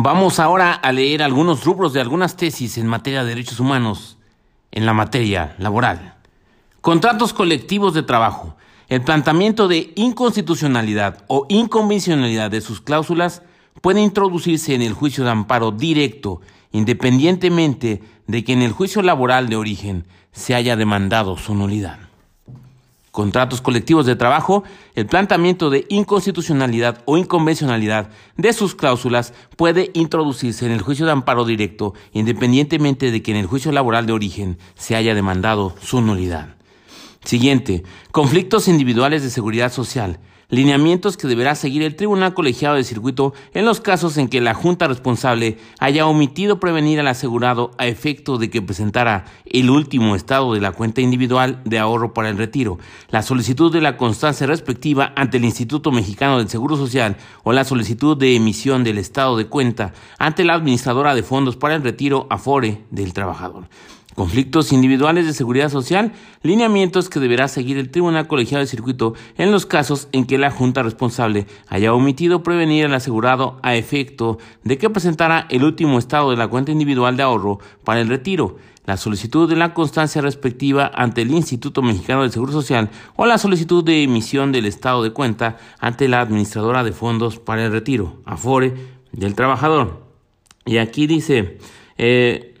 Vamos ahora a leer algunos rubros de algunas tesis en materia de derechos humanos en la materia laboral. Contratos colectivos de trabajo. El planteamiento de inconstitucionalidad o inconvencionalidad de sus cláusulas puede introducirse en el juicio de amparo directo, independientemente de que en el juicio laboral de origen se haya demandado su nulidad contratos colectivos de trabajo, el planteamiento de inconstitucionalidad o inconvencionalidad de sus cláusulas puede introducirse en el juicio de amparo directo, independientemente de que en el juicio laboral de origen se haya demandado su nulidad. Siguiente, conflictos individuales de seguridad social lineamientos que deberá seguir el Tribunal Colegiado de Circuito en los casos en que la Junta responsable haya omitido prevenir al asegurado a efecto de que presentara el último estado de la cuenta individual de ahorro para el retiro, la solicitud de la constancia respectiva ante el Instituto Mexicano del Seguro Social o la solicitud de emisión del estado de cuenta ante la administradora de fondos para el retiro Afore del trabajador conflictos individuales de seguridad social, lineamientos que deberá seguir el Tribunal Colegiado de Circuito en los casos en que la Junta responsable haya omitido prevenir al asegurado a efecto de que presentara el último estado de la cuenta individual de ahorro para el retiro, la solicitud de la constancia respectiva ante el Instituto Mexicano del Seguro Social o la solicitud de emisión del estado de cuenta ante la Administradora de Fondos para el Retiro, Afore, del trabajador. Y aquí dice, eh,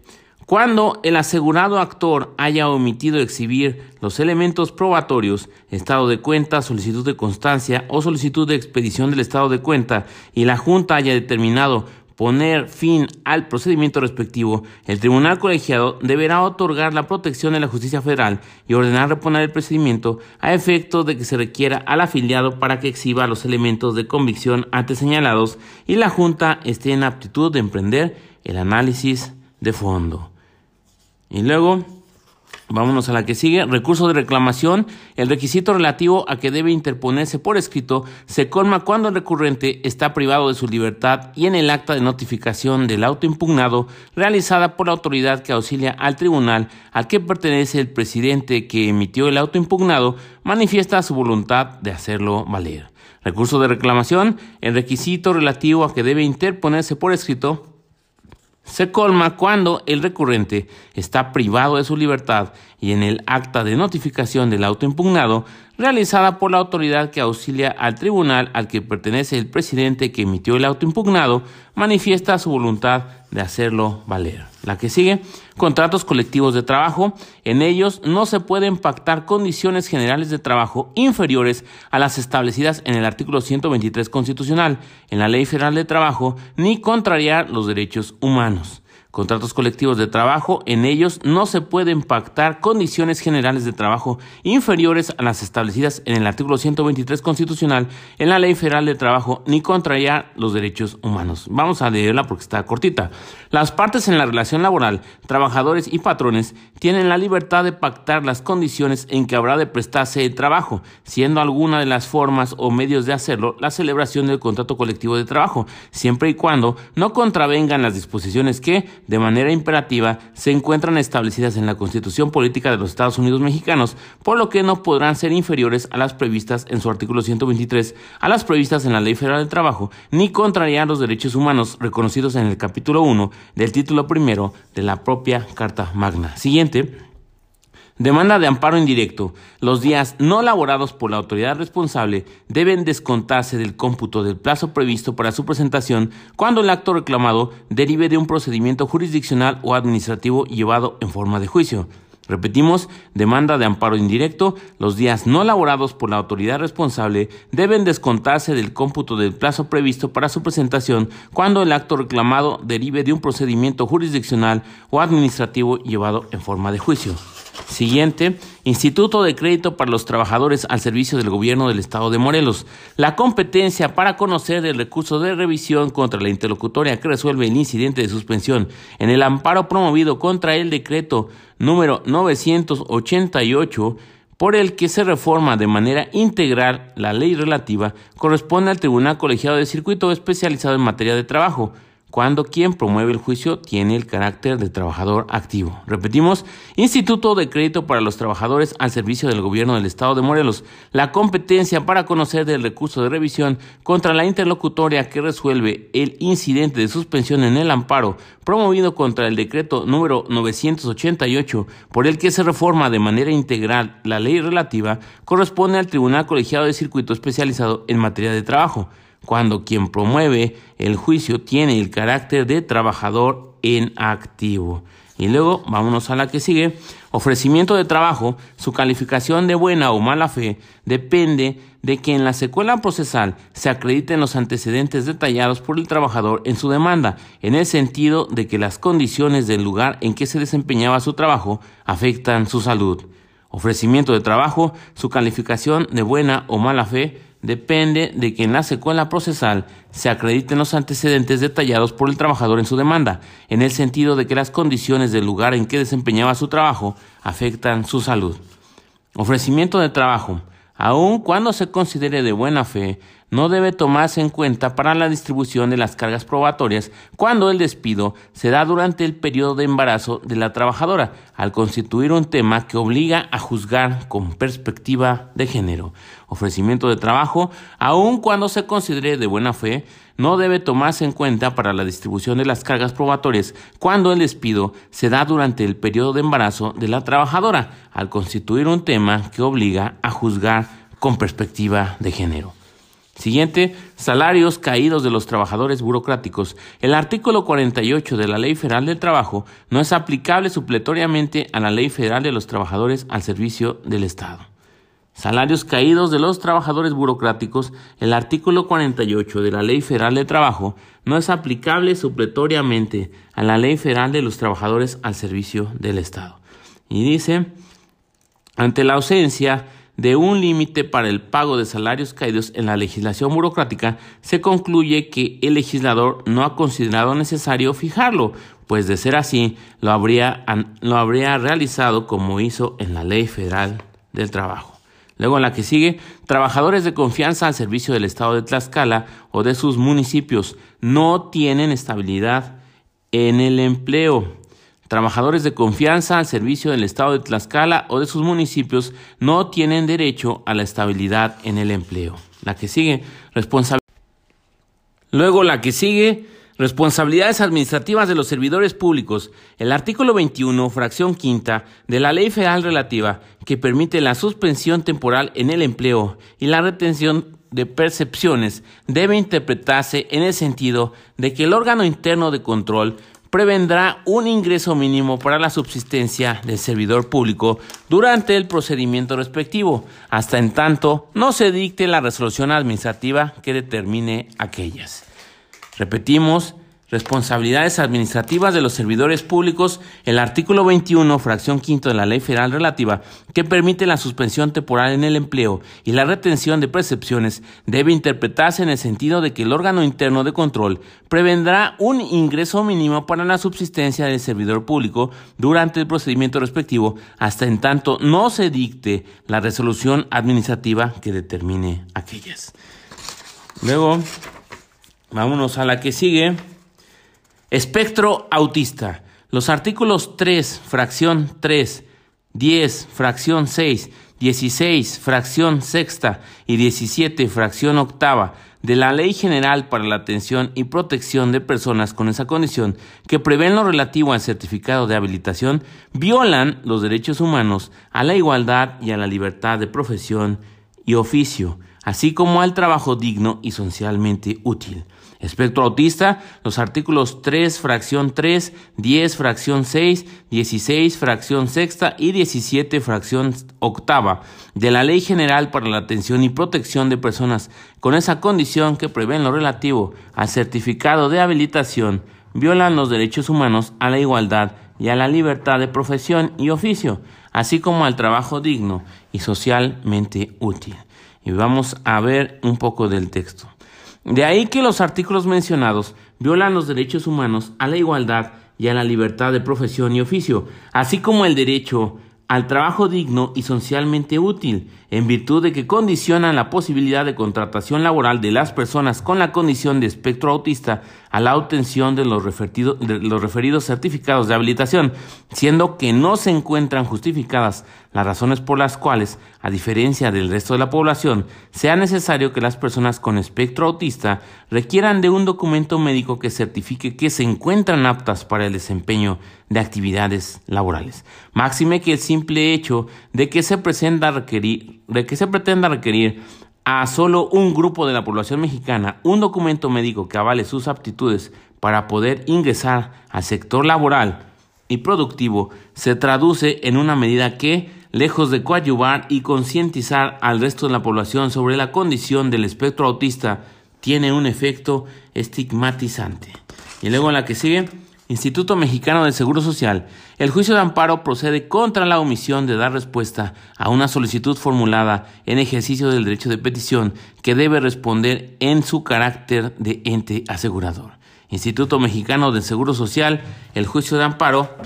cuando el asegurado actor haya omitido exhibir los elementos probatorios, estado de cuenta, solicitud de constancia o solicitud de expedición del estado de cuenta y la Junta haya determinado poner fin al procedimiento respectivo, el tribunal colegiado deberá otorgar la protección de la justicia federal y ordenar reponer el procedimiento a efecto de que se requiera al afiliado para que exhiba los elementos de convicción antes señalados y la Junta esté en aptitud de emprender el análisis de fondo. Y luego, vámonos a la que sigue, recurso de reclamación. El requisito relativo a que debe interponerse por escrito se colma cuando el recurrente está privado de su libertad y en el acta de notificación del auto impugnado realizada por la autoridad que auxilia al tribunal al que pertenece el presidente que emitió el auto impugnado manifiesta su voluntad de hacerlo valer. Recurso de reclamación, el requisito relativo a que debe interponerse por escrito se colma cuando el recurrente está privado de su libertad y en el acta de notificación del auto impugnado realizada por la autoridad que auxilia al tribunal al que pertenece el presidente que emitió el auto impugnado, manifiesta su voluntad de hacerlo valer. La que sigue, contratos colectivos de trabajo. En ellos no se pueden pactar condiciones generales de trabajo inferiores a las establecidas en el artículo 123 constitucional, en la Ley Federal de Trabajo, ni contrariar los derechos humanos contratos colectivos de trabajo, en ellos no se pueden pactar condiciones generales de trabajo inferiores a las establecidas en el artículo 123 constitucional, en la Ley Federal de Trabajo, ni contrariar los derechos humanos. Vamos a leerla porque está cortita. Las partes en la relación laboral, trabajadores y patrones, tienen la libertad de pactar las condiciones en que habrá de prestarse el trabajo, siendo alguna de las formas o medios de hacerlo la celebración del contrato colectivo de trabajo, siempre y cuando no contravengan las disposiciones que, de manera imperativa se encuentran establecidas en la Constitución Política de los Estados Unidos Mexicanos, por lo que no podrán ser inferiores a las previstas en su artículo 123, a las previstas en la Ley Federal del Trabajo, ni contrariar los derechos humanos reconocidos en el capítulo 1 del título primero de la propia Carta Magna. Siguiente. Demanda de amparo indirecto. Los días no laborados por la autoridad responsable deben descontarse del cómputo del plazo previsto para su presentación cuando el acto reclamado derive de un procedimiento jurisdiccional o administrativo llevado en forma de juicio. Repetimos, demanda de amparo indirecto, los días no laborados por la autoridad responsable deben descontarse del cómputo del plazo previsto para su presentación cuando el acto reclamado derive de un procedimiento jurisdiccional o administrativo llevado en forma de juicio. Siguiente, Instituto de Crédito para los Trabajadores al Servicio del Gobierno del Estado de Morelos. La competencia para conocer el recurso de revisión contra la interlocutoria que resuelve el incidente de suspensión en el amparo promovido contra el decreto número 988 por el que se reforma de manera integral la ley relativa corresponde al Tribunal Colegiado de Circuito especializado en materia de trabajo cuando quien promueve el juicio tiene el carácter de trabajador activo. Repetimos, Instituto de Crédito para los Trabajadores al servicio del Gobierno del Estado de Morelos. La competencia para conocer del recurso de revisión contra la interlocutoria que resuelve el incidente de suspensión en el amparo promovido contra el decreto número 988 por el que se reforma de manera integral la ley relativa corresponde al Tribunal Colegiado de Circuito Especializado en materia de trabajo cuando quien promueve el juicio tiene el carácter de trabajador en activo. Y luego, vámonos a la que sigue. Ofrecimiento de trabajo, su calificación de buena o mala fe depende de que en la secuela procesal se acrediten los antecedentes detallados por el trabajador en su demanda, en el sentido de que las condiciones del lugar en que se desempeñaba su trabajo afectan su salud. Ofrecimiento de trabajo, su calificación de buena o mala fe depende de que en la secuela procesal se acrediten los antecedentes detallados por el trabajador en su demanda, en el sentido de que las condiciones del lugar en que desempeñaba su trabajo afectan su salud. Ofrecimiento de trabajo. Aun cuando se considere de buena fe, no debe tomarse en cuenta para la distribución de las cargas probatorias cuando el despido se da durante el periodo de embarazo de la trabajadora, al constituir un tema que obliga a juzgar con perspectiva de género. Ofrecimiento de trabajo, aun cuando se considere de buena fe, no debe tomarse en cuenta para la distribución de las cargas probatorias cuando el despido se da durante el periodo de embarazo de la trabajadora, al constituir un tema que obliga a juzgar con perspectiva de género. Siguiente, salarios caídos de los trabajadores burocráticos. El artículo 48 de la Ley Federal del Trabajo no es aplicable supletoriamente a la Ley Federal de los Trabajadores al Servicio del Estado. Salarios caídos de los trabajadores burocráticos. El artículo 48 de la Ley Federal del Trabajo no es aplicable supletoriamente a la Ley Federal de los Trabajadores al Servicio del Estado. Y dice, ante la ausencia de un límite para el pago de salarios caídos en la legislación burocrática, se concluye que el legislador no ha considerado necesario fijarlo, pues de ser así, lo habría, lo habría realizado como hizo en la Ley Federal del Trabajo. Luego la que sigue, trabajadores de confianza al servicio del Estado de Tlaxcala o de sus municipios no tienen estabilidad en el empleo. Trabajadores de confianza al servicio del Estado de Tlaxcala o de sus municipios no tienen derecho a la estabilidad en el empleo. La que sigue, responsabilidad. Luego la que sigue, responsabilidades administrativas de los servidores públicos. El artículo 21, fracción quinta, de la Ley Federal Relativa, que permite la suspensión temporal en el empleo y la retención de percepciones, debe interpretarse en el sentido de que el órgano interno de control prevendrá un ingreso mínimo para la subsistencia del servidor público durante el procedimiento respectivo, hasta en tanto no se dicte la resolución administrativa que determine aquellas. Repetimos, Responsabilidades administrativas de los servidores públicos, el artículo 21, fracción quinto de la Ley Federal Relativa, que permite la suspensión temporal en el empleo y la retención de percepciones, debe interpretarse en el sentido de que el órgano interno de control prevendrá un ingreso mínimo para la subsistencia del servidor público durante el procedimiento respectivo, hasta en tanto no se dicte la resolución administrativa que determine aquellas. Luego, vámonos a la que sigue. Espectro autista. Los artículos 3, fracción 3, 10, fracción 6, 16, fracción sexta y 17, fracción octava de la Ley General para la Atención y Protección de Personas con esa condición, que prevén lo relativo al certificado de habilitación, violan los derechos humanos a la igualdad y a la libertad de profesión y oficio, así como al trabajo digno y socialmente útil. Espectro autista, los artículos 3, fracción 3, 10, fracción 6, 16, fracción sexta y 17, fracción octava de la Ley General para la Atención y Protección de Personas con esa condición que prevén lo relativo al certificado de habilitación violan los derechos humanos a la igualdad y a la libertad de profesión y oficio, así como al trabajo digno y socialmente útil. Y vamos a ver un poco del texto. De ahí que los artículos mencionados violan los derechos humanos a la igualdad y a la libertad de profesión y oficio, así como el derecho al trabajo digno y socialmente útil, en virtud de que condicionan la posibilidad de contratación laboral de las personas con la condición de espectro autista a la obtención de los, referidos certificados de habilitación, siendo que no se encuentran justificadas las razones por las cuales, a diferencia del resto de la población, sea necesario que las personas con espectro autista requieran de un documento médico que certifique que se encuentran aptas para el desempeño de actividades laborales. Máxime que el simple hecho de que se, requerir, de que se pretenda requerir a solo un grupo de la población mexicana un documento médico que avale sus aptitudes para poder ingresar al sector laboral y productivo se traduce en una medida que, lejos de coadyuvar y concientizar al resto de la población sobre la condición del espectro autista, tiene un efecto estigmatizante. Y luego la que sigue, Instituto Mexicano del Seguro Social, el juicio de amparo procede contra la omisión de dar respuesta a una solicitud formulada en ejercicio del derecho de petición que debe responder en su carácter de ente asegurador. Instituto Mexicano del Seguro Social, el juicio de amparo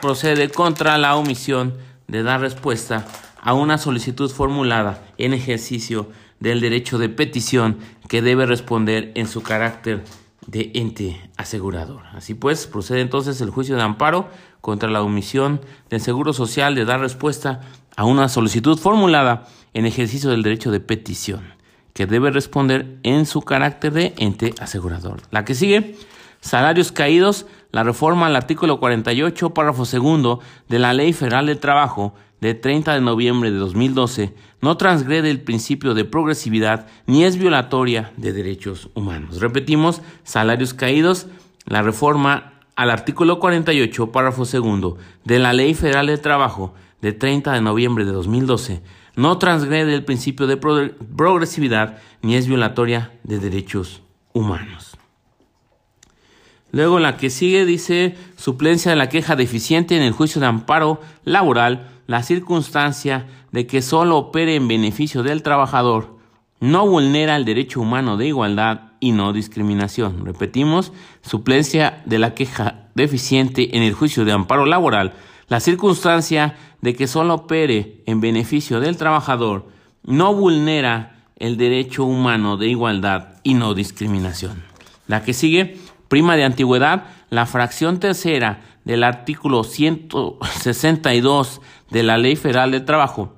procede, contra la omisión de dar respuesta a una solicitud formulada en ejercicio del derecho de petición que debe responder en su carácter de ente asegurador. Así pues, procede entonces el juicio de amparo contra la omisión del Seguro Social de dar respuesta a una solicitud formulada en ejercicio del derecho de petición, que debe responder en su carácter de ente asegurador. La que sigue, salarios caídos, la reforma al artículo 48, párrafo segundo de la Ley Federal del Trabajo de 30 de noviembre de 2012 no transgrede el principio de progresividad ni es violatoria de derechos humanos. Repetimos, salarios caídos, la reforma al artículo 48, párrafo segundo de la Ley Federal del Trabajo de 30 de noviembre de 2012 no transgrede el principio de progresividad ni es violatoria de derechos humanos. Luego la que sigue dice suplencia de la queja deficiente en el juicio de amparo laboral la circunstancia de que solo opere en beneficio del trabajador no vulnera el derecho humano de igualdad y no discriminación. Repetimos, suplencia de la queja deficiente en el juicio de amparo laboral, la circunstancia de que solo opere en beneficio del trabajador no vulnera el derecho humano de igualdad y no discriminación. La que sigue, prima de antigüedad, la fracción tercera del artículo 162 de la Ley Federal del Trabajo,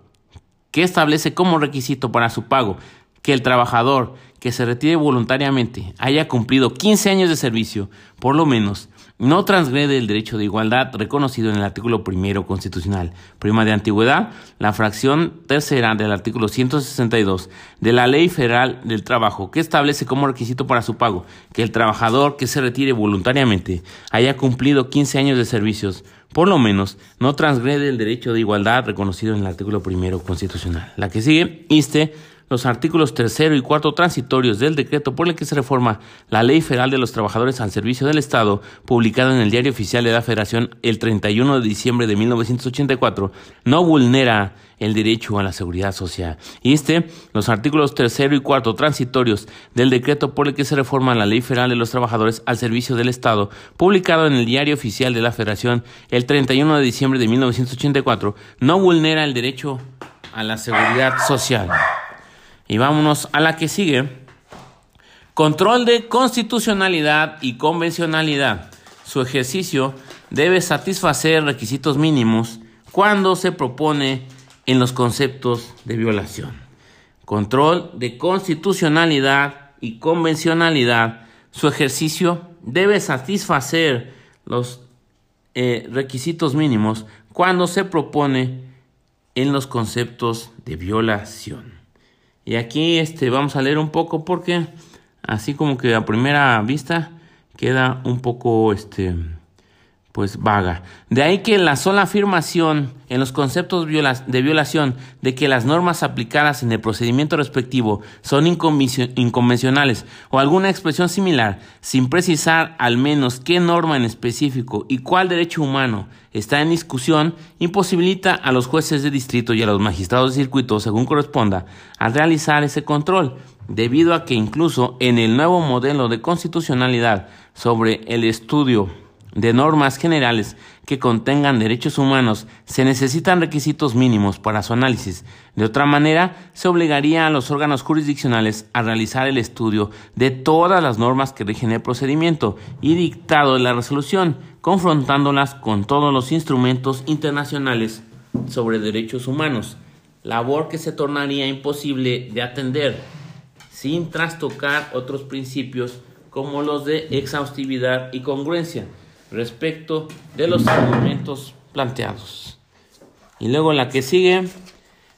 que establece como requisito para su pago que el trabajador que se retire voluntariamente haya cumplido 15 años de servicio, por lo menos, no transgrede el derecho de igualdad reconocido en el artículo primero constitucional. Prima de antigüedad, la fracción tercera del artículo 162 de la Ley Federal del Trabajo, que establece como requisito para su pago que el trabajador que se retire voluntariamente haya cumplido 15 años de servicios, por lo menos, no transgrede el derecho de igualdad reconocido en el artículo primero constitucional. La que sigue, ISTE los artículos tercero y cuarto transitorios del decreto por el que se reforma la Ley Federal de los Trabajadores al Servicio del Estado, publicado en el Diario Oficial de la Federación el 31 de diciembre de 1984, no vulnera el derecho a la seguridad social. Y este, los artículos tercero y cuarto transitorios del decreto por el que se reforma la Ley Federal de los Trabajadores al Servicio del Estado, publicado en el Diario Oficial de la Federación el 31 de diciembre de 1984, no vulnera el derecho a la seguridad social. Y vámonos a la que sigue. Control de constitucionalidad y convencionalidad. Su ejercicio debe satisfacer requisitos mínimos cuando se propone en los conceptos de violación. Control de constitucionalidad y convencionalidad. Su ejercicio debe satisfacer los eh, requisitos mínimos cuando se propone en los conceptos de violación. Y aquí este, vamos a leer un poco porque así como que a primera vista queda un poco este, pues vaga. De ahí que la sola afirmación en los conceptos de violación de que las normas aplicadas en el procedimiento respectivo son inconvencionales o alguna expresión similar, sin precisar al menos qué norma en específico y cuál derecho humano está en discusión, imposibilita a los jueces de distrito y a los magistrados de circuito, según corresponda, a realizar ese control, debido a que incluso en el nuevo modelo de constitucionalidad sobre el estudio de normas generales que contengan derechos humanos, se necesitan requisitos mínimos para su análisis. De otra manera, se obligaría a los órganos jurisdiccionales a realizar el estudio de todas las normas que rigen el procedimiento y dictado de la resolución, confrontándolas con todos los instrumentos internacionales sobre derechos humanos, labor que se tornaría imposible de atender sin trastocar otros principios como los de exhaustividad y congruencia respecto de los argumentos planteados. Y luego la que sigue,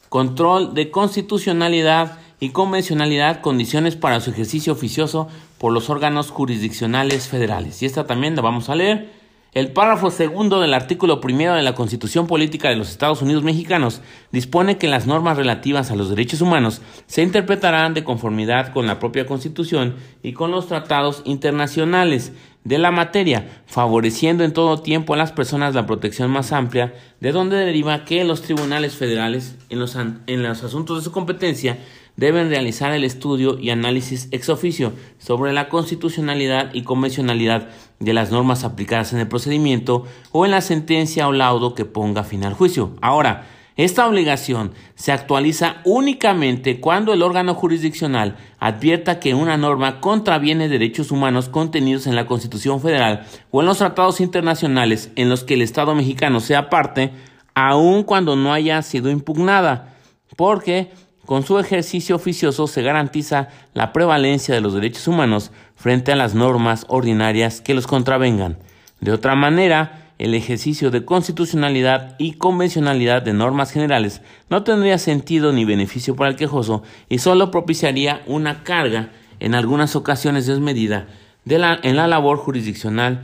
control de constitucionalidad y convencionalidad, condiciones para su ejercicio oficioso por los órganos jurisdiccionales federales. Y esta también la vamos a leer. El párrafo segundo del artículo primero de la Constitución Política de los Estados Unidos Mexicanos dispone que las normas relativas a los derechos humanos se interpretarán de conformidad con la propia Constitución y con los tratados internacionales de la materia, favoreciendo en todo tiempo a las personas la protección más amplia, de donde deriva que los tribunales federales, en los, en los asuntos de su competencia, deben realizar el estudio y análisis ex oficio sobre la constitucionalidad y convencionalidad de las normas aplicadas en el procedimiento o en la sentencia o laudo que ponga fin al juicio. Ahora, esta obligación se actualiza únicamente cuando el órgano jurisdiccional advierta que una norma contraviene derechos humanos contenidos en la Constitución Federal o en los tratados internacionales en los que el Estado mexicano sea parte, aun cuando no haya sido impugnada, porque con su ejercicio oficioso se garantiza la prevalencia de los derechos humanos frente a las normas ordinarias que los contravengan. De otra manera, el ejercicio de constitucionalidad y convencionalidad de normas generales no tendría sentido ni beneficio para el quejoso y solo propiciaría una carga, en algunas ocasiones desmedida, de en la labor jurisdiccional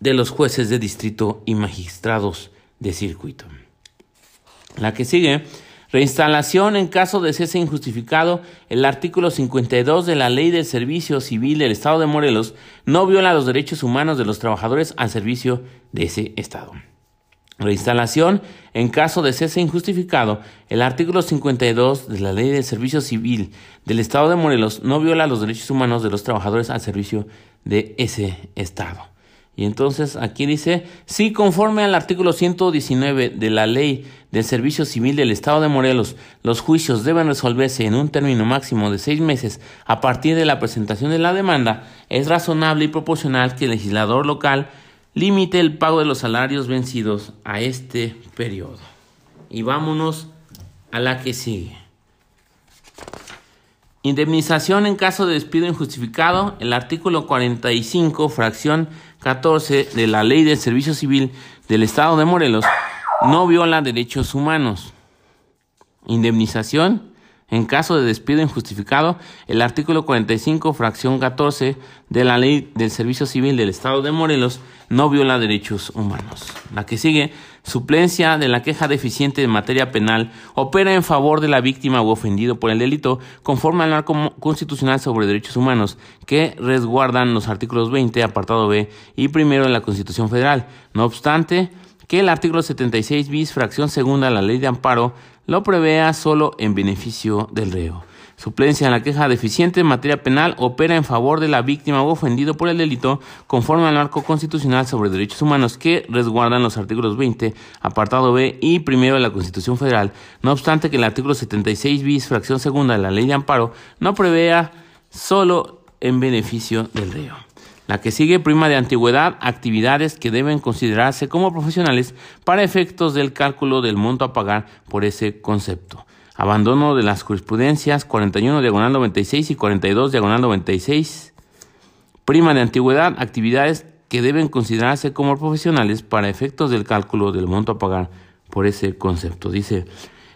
de los jueces de distrito y magistrados de circuito. La que sigue Reinstalación en caso de cese injustificado. El artículo 52 de la Ley del Servicio Civil del Estado de Morelos no viola los derechos humanos de los trabajadores al servicio de ese Estado. Reinstalación en caso de cese injustificado. El artículo 52 de la Ley del Servicio Civil del Estado de Morelos no viola los derechos humanos de los trabajadores al servicio de ese Estado. Y entonces aquí dice, si conforme al artículo 119 de la Ley del Servicio Civil del Estado de Morelos, los juicios deben resolverse en un término máximo de seis meses a partir de la presentación de la demanda, es razonable y proporcional que el legislador local limite el pago de los salarios vencidos a este periodo. Y vámonos a la que sigue. Indemnización en caso de despido injustificado. El artículo 45, fracción 14 de la Ley del Servicio Civil del Estado de Morelos no viola derechos humanos. Indemnización en caso de despido injustificado, el artículo 45, fracción 14 de la Ley del Servicio Civil del Estado de Morelos no viola derechos humanos. La que sigue, suplencia de la queja deficiente en materia penal, opera en favor de la víctima o ofendido por el delito, conforme al marco constitucional sobre derechos humanos, que resguardan los artículos 20, apartado B y primero de la Constitución Federal. No obstante, que el artículo 76 bis, fracción segunda de la ley de amparo, lo prevea solo en beneficio del reo. Suplencia en la queja deficiente en materia penal opera en favor de la víctima o ofendido por el delito conforme al marco constitucional sobre derechos humanos que resguardan los artículos 20, apartado B y primero de la Constitución Federal, no obstante que el artículo 76 bis, fracción segunda de la ley de amparo, no prevea solo en beneficio del reo. La que sigue prima de antigüedad, actividades que deben considerarse como profesionales para efectos del cálculo del monto a pagar por ese concepto. Abandono de las jurisprudencias 41 diagonal 96 y 42 diagonal 96. Prima de antigüedad, actividades que deben considerarse como profesionales para efectos del cálculo del monto a pagar por ese concepto. Dice,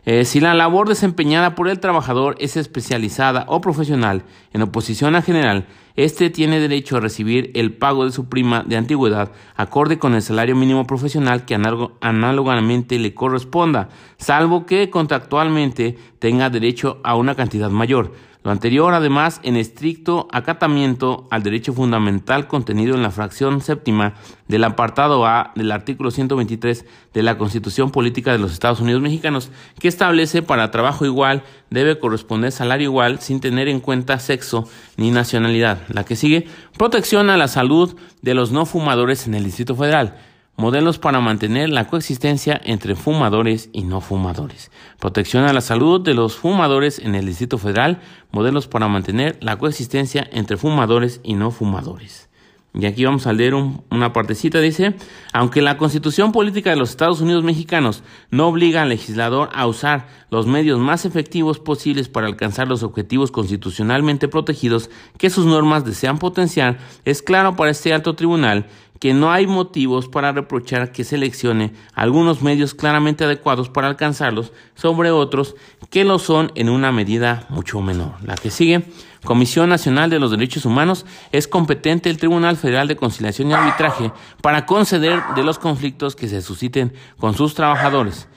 eh, si la labor desempeñada por el trabajador es especializada o profesional en oposición a general, éste tiene derecho a recibir el pago de su prima de antigüedad acorde con el salario mínimo profesional que análogamente le corresponda, salvo que contractualmente tenga derecho a una cantidad mayor. Lo anterior, además, en estricto acatamiento al derecho fundamental contenido en la fracción séptima del apartado A del artículo 123 de la Constitución Política de los Estados Unidos Mexicanos, que establece para trabajo igual debe corresponder salario igual sin tener en cuenta sexo ni nacionalidad. La que sigue, protección a la salud de los no fumadores en el Distrito Federal. Modelos para mantener la coexistencia entre fumadores y no fumadores. Protección a la salud de los fumadores en el Distrito Federal. Modelos para mantener la coexistencia entre fumadores y no fumadores. Y aquí vamos a leer una partecita, dice, aunque la constitución política de los Estados Unidos mexicanos no obliga al legislador a usar los medios más efectivos posibles para alcanzar los objetivos constitucionalmente protegidos que sus normas desean potenciar, es claro para este alto tribunal que no hay motivos para reprochar que seleccione algunos medios claramente adecuados para alcanzarlos sobre otros que lo son en una medida mucho menor. La que sigue, Comisión Nacional de los Derechos Humanos, es competente el Tribunal Federal de Conciliación y Arbitraje para conceder de los conflictos que se susciten con sus trabajadores.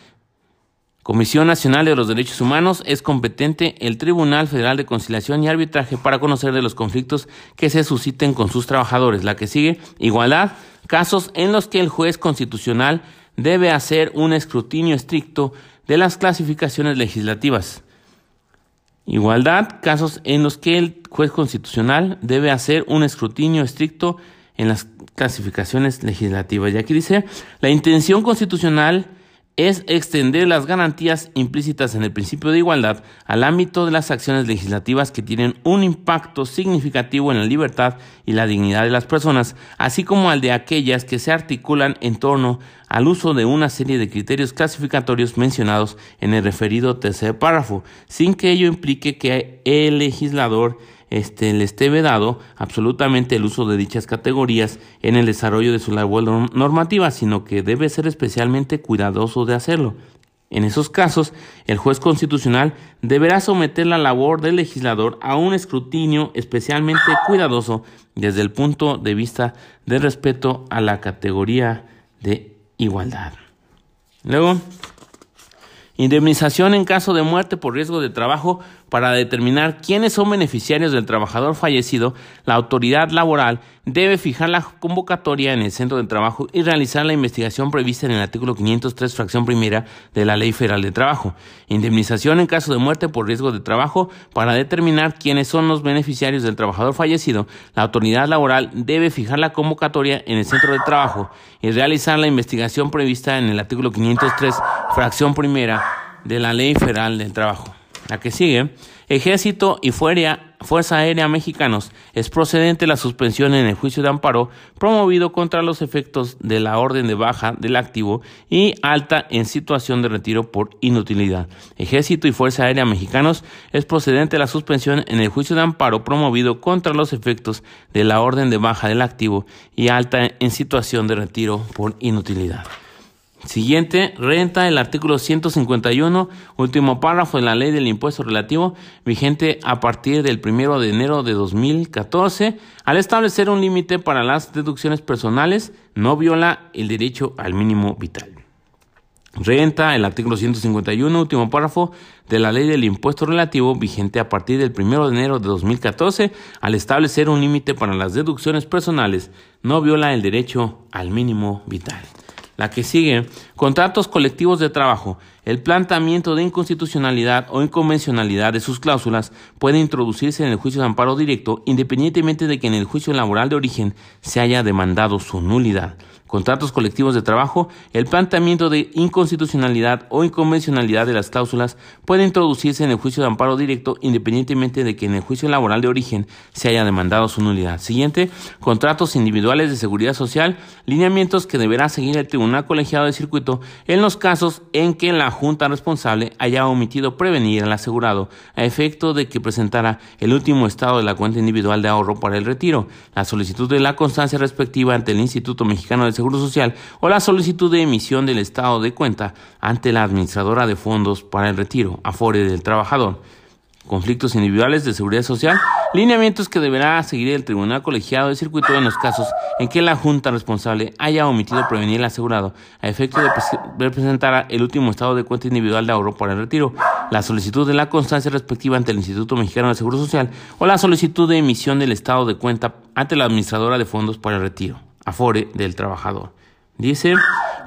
Comisión Nacional de los Derechos Humanos es competente el Tribunal Federal de Conciliación y Arbitraje para conocer de los conflictos que se susciten con sus trabajadores. La que sigue, igualdad, casos en los que el juez constitucional debe hacer un escrutinio estricto de las clasificaciones legislativas. Igualdad, casos en los que el juez constitucional debe hacer un escrutinio estricto en las clasificaciones legislativas. Y aquí dice, la intención constitucional es extender las garantías implícitas en el principio de igualdad al ámbito de las acciones legislativas que tienen un impacto significativo en la libertad y la dignidad de las personas, así como al de aquellas que se articulan en torno al uso de una serie de criterios clasificatorios mencionados en el referido tercer párrafo, sin que ello implique que el legislador este, le esté vedado absolutamente el uso de dichas categorías en el desarrollo de su labor normativa, sino que debe ser especialmente cuidadoso de hacerlo. En esos casos, el juez constitucional deberá someter la labor del legislador a un escrutinio especialmente cuidadoso desde el punto de vista del respeto a la categoría de igualdad. Luego, indemnización en caso de muerte por riesgo de trabajo para determinar quiénes son beneficiarios del trabajador fallecido, la autoridad laboral debe fijar la convocatoria en el centro de trabajo y realizar la investigación prevista en el artículo 503, fracción primera de la Ley Federal de Trabajo. Indemnización en caso de muerte por riesgo de trabajo para determinar quiénes son los beneficiarios del trabajador fallecido. La autoridad laboral debe fijar la convocatoria en el centro de trabajo y realizar la investigación prevista en el artículo 503, fracción primera de la Ley Federal del Trabajo. La que sigue, Ejército y Fuerza Aérea Mexicanos es procedente la suspensión en el juicio de amparo promovido contra los efectos de la orden de baja del activo y alta en situación de retiro por inutilidad. Ejército y Fuerza Aérea Mexicanos es procedente la suspensión en el juicio de amparo promovido contra los efectos de la orden de baja del activo y alta en situación de retiro por inutilidad. Siguiente, renta el artículo 151, último párrafo de la ley del impuesto relativo, vigente a partir del 1 de enero de 2014, al establecer un límite para las deducciones personales, no viola el derecho al mínimo vital. Renta el artículo 151, último párrafo de la ley del impuesto relativo, vigente a partir del 1 de enero de 2014, al establecer un límite para las deducciones personales, no viola el derecho al mínimo vital. La que sigue, contratos colectivos de trabajo. El planteamiento de inconstitucionalidad o inconvencionalidad de sus cláusulas puede introducirse en el juicio de amparo directo independientemente de que en el juicio laboral de origen se haya demandado su nulidad contratos colectivos de trabajo, el planteamiento de inconstitucionalidad o inconvencionalidad de las cláusulas puede introducirse en el juicio de amparo directo independientemente de que en el juicio laboral de origen se haya demandado su nulidad. Siguiente, contratos individuales de seguridad social, lineamientos que deberá seguir el Tribunal Colegiado de Circuito en los casos en que la Junta responsable haya omitido prevenir al asegurado a efecto de que presentara el último estado de la cuenta individual de ahorro para el retiro, la solicitud de la constancia respectiva ante el Instituto Mexicano de Seguro Social o la solicitud de emisión del estado de cuenta ante la administradora de fondos para el retiro, Afore del trabajador. Conflictos individuales de seguridad social, lineamientos que deberá seguir el Tribunal Colegiado de Circuito en los casos en que la Junta responsable haya omitido prevenir al asegurado a efecto de presentar el último estado de cuenta individual de ahorro para el retiro, la solicitud de la constancia respectiva ante el Instituto Mexicano de Seguro Social o la solicitud de emisión del estado de cuenta ante la administradora de fondos para el retiro. Afore del trabajador. Dice,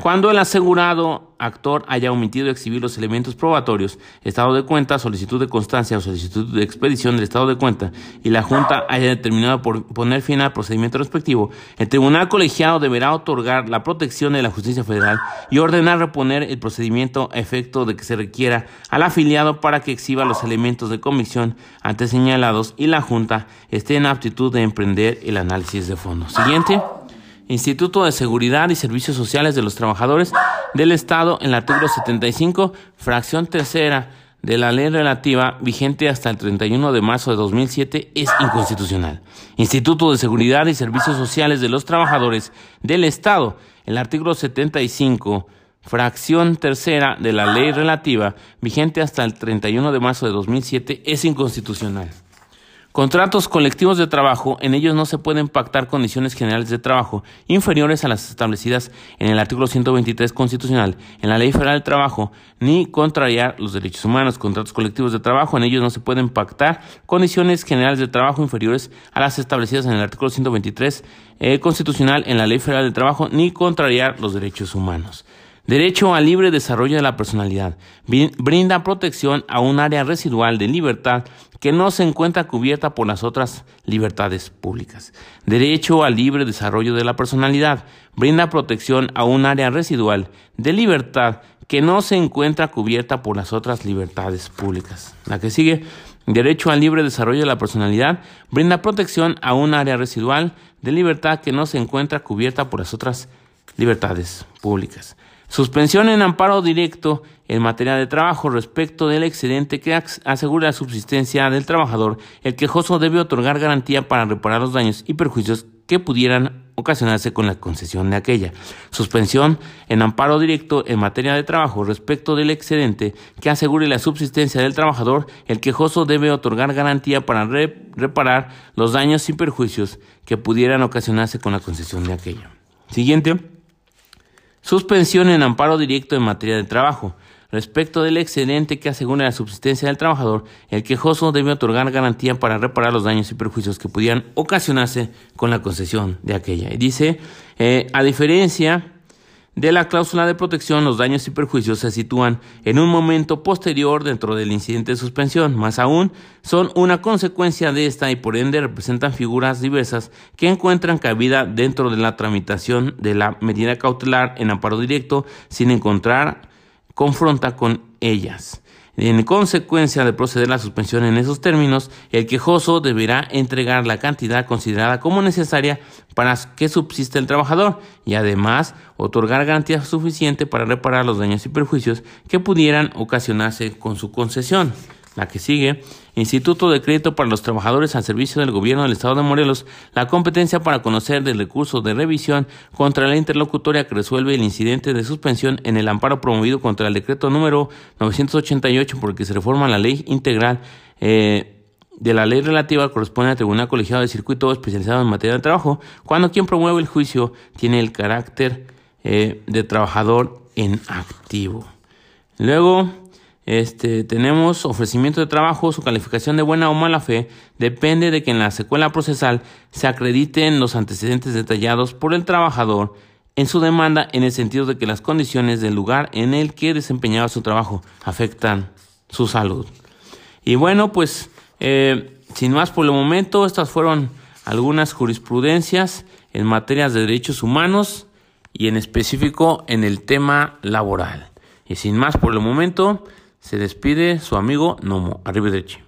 Cuando el asegurado actor haya omitido exhibir los elementos probatorios, estado de cuenta, solicitud de constancia o solicitud de expedición del estado de cuenta y la Junta haya determinado por poner fin al procedimiento respectivo, el tribunal colegiado deberá otorgar la protección de la justicia federal y ordenar reponer el procedimiento a efecto de que se requiera al afiliado para que exhiba los elementos de convicción antes señalados y la Junta esté en aptitud de emprender el análisis de fondo. Siguiente. Instituto de Seguridad y Servicios Sociales de los Trabajadores del Estado en el artículo 75, fracción tercera de la ley relativa vigente hasta el 31 de marzo de 2007 es inconstitucional. Instituto de Seguridad y Servicios Sociales de los Trabajadores del Estado, el artículo 75, fracción tercera de la ley relativa vigente hasta el 31 de marzo de 2007 es inconstitucional. Contratos colectivos de trabajo, en ellos no se pueden pactar condiciones generales de trabajo inferiores a las establecidas en el artículo 123 constitucional, en la Ley Federal del Trabajo, ni contrariar los derechos humanos. Contratos colectivos de trabajo, en ellos no se pueden pactar condiciones generales de trabajo inferiores a las establecidas en el artículo 123 eh, constitucional, en la Ley Federal del Trabajo, ni contrariar los derechos humanos. Derecho al libre desarrollo de la personalidad. Brinda protección a un área residual de libertad que no se encuentra cubierta por las otras libertades públicas. Derecho al libre desarrollo de la personalidad. Brinda protección a un área residual de libertad que no se encuentra cubierta por las otras libertades públicas. La que sigue. Derecho al libre desarrollo de la personalidad brinda protección a un área residual de libertad que no se encuentra cubierta por las otras libertades públicas. Suspensión en amparo directo en materia de trabajo respecto del excedente que asegura la subsistencia del trabajador. El quejoso debe otorgar garantía para reparar los daños y perjuicios que pudieran ocasionarse con la concesión de aquella. Suspensión en amparo directo en materia de trabajo respecto del excedente que asegure la subsistencia del trabajador. El quejoso debe otorgar garantía para reparar los daños y perjuicios que pudieran ocasionarse con la concesión de aquella. Siguiente. Suspensión en amparo directo en materia de trabajo. Respecto del excedente que asegura la subsistencia del trabajador, el quejoso debe otorgar garantía para reparar los daños y perjuicios que pudieran ocasionarse con la concesión de aquella. Y dice, eh, a diferencia de la cláusula de protección, los daños y perjuicios se sitúan en un momento posterior dentro del incidente de suspensión. Más aún, son una consecuencia de esta y por ende representan figuras diversas que encuentran cabida dentro de la tramitación de la medida cautelar en amparo directo sin encontrar confronta con ellas. En consecuencia de proceder la suspensión en esos términos, el quejoso deberá entregar la cantidad considerada como necesaria para que subsista el trabajador y además otorgar garantía suficiente para reparar los daños y perjuicios que pudieran ocasionarse con su concesión. La que sigue, Instituto de Crédito para los Trabajadores al Servicio del Gobierno del Estado de Morelos, la competencia para conocer del recurso de revisión contra la interlocutoria que resuelve el incidente de suspensión en el amparo promovido contra el decreto número 988 por el que se reforma la ley integral eh, de la ley relativa corresponde al Tribunal Colegiado de Circuito especializado en materia de trabajo, cuando quien promueve el juicio tiene el carácter eh, de trabajador en activo. Luego, este, tenemos ofrecimiento de trabajo, su calificación de buena o mala fe depende de que en la secuela procesal se acrediten los antecedentes detallados por el trabajador en su demanda en el sentido de que las condiciones del lugar en el que desempeñaba su trabajo afectan su salud. Y bueno, pues eh, sin más por el momento, estas fueron algunas jurisprudencias en materias de derechos humanos y en específico en el tema laboral. Y sin más por el momento, se despide su amigo Nomo. Arrivederci.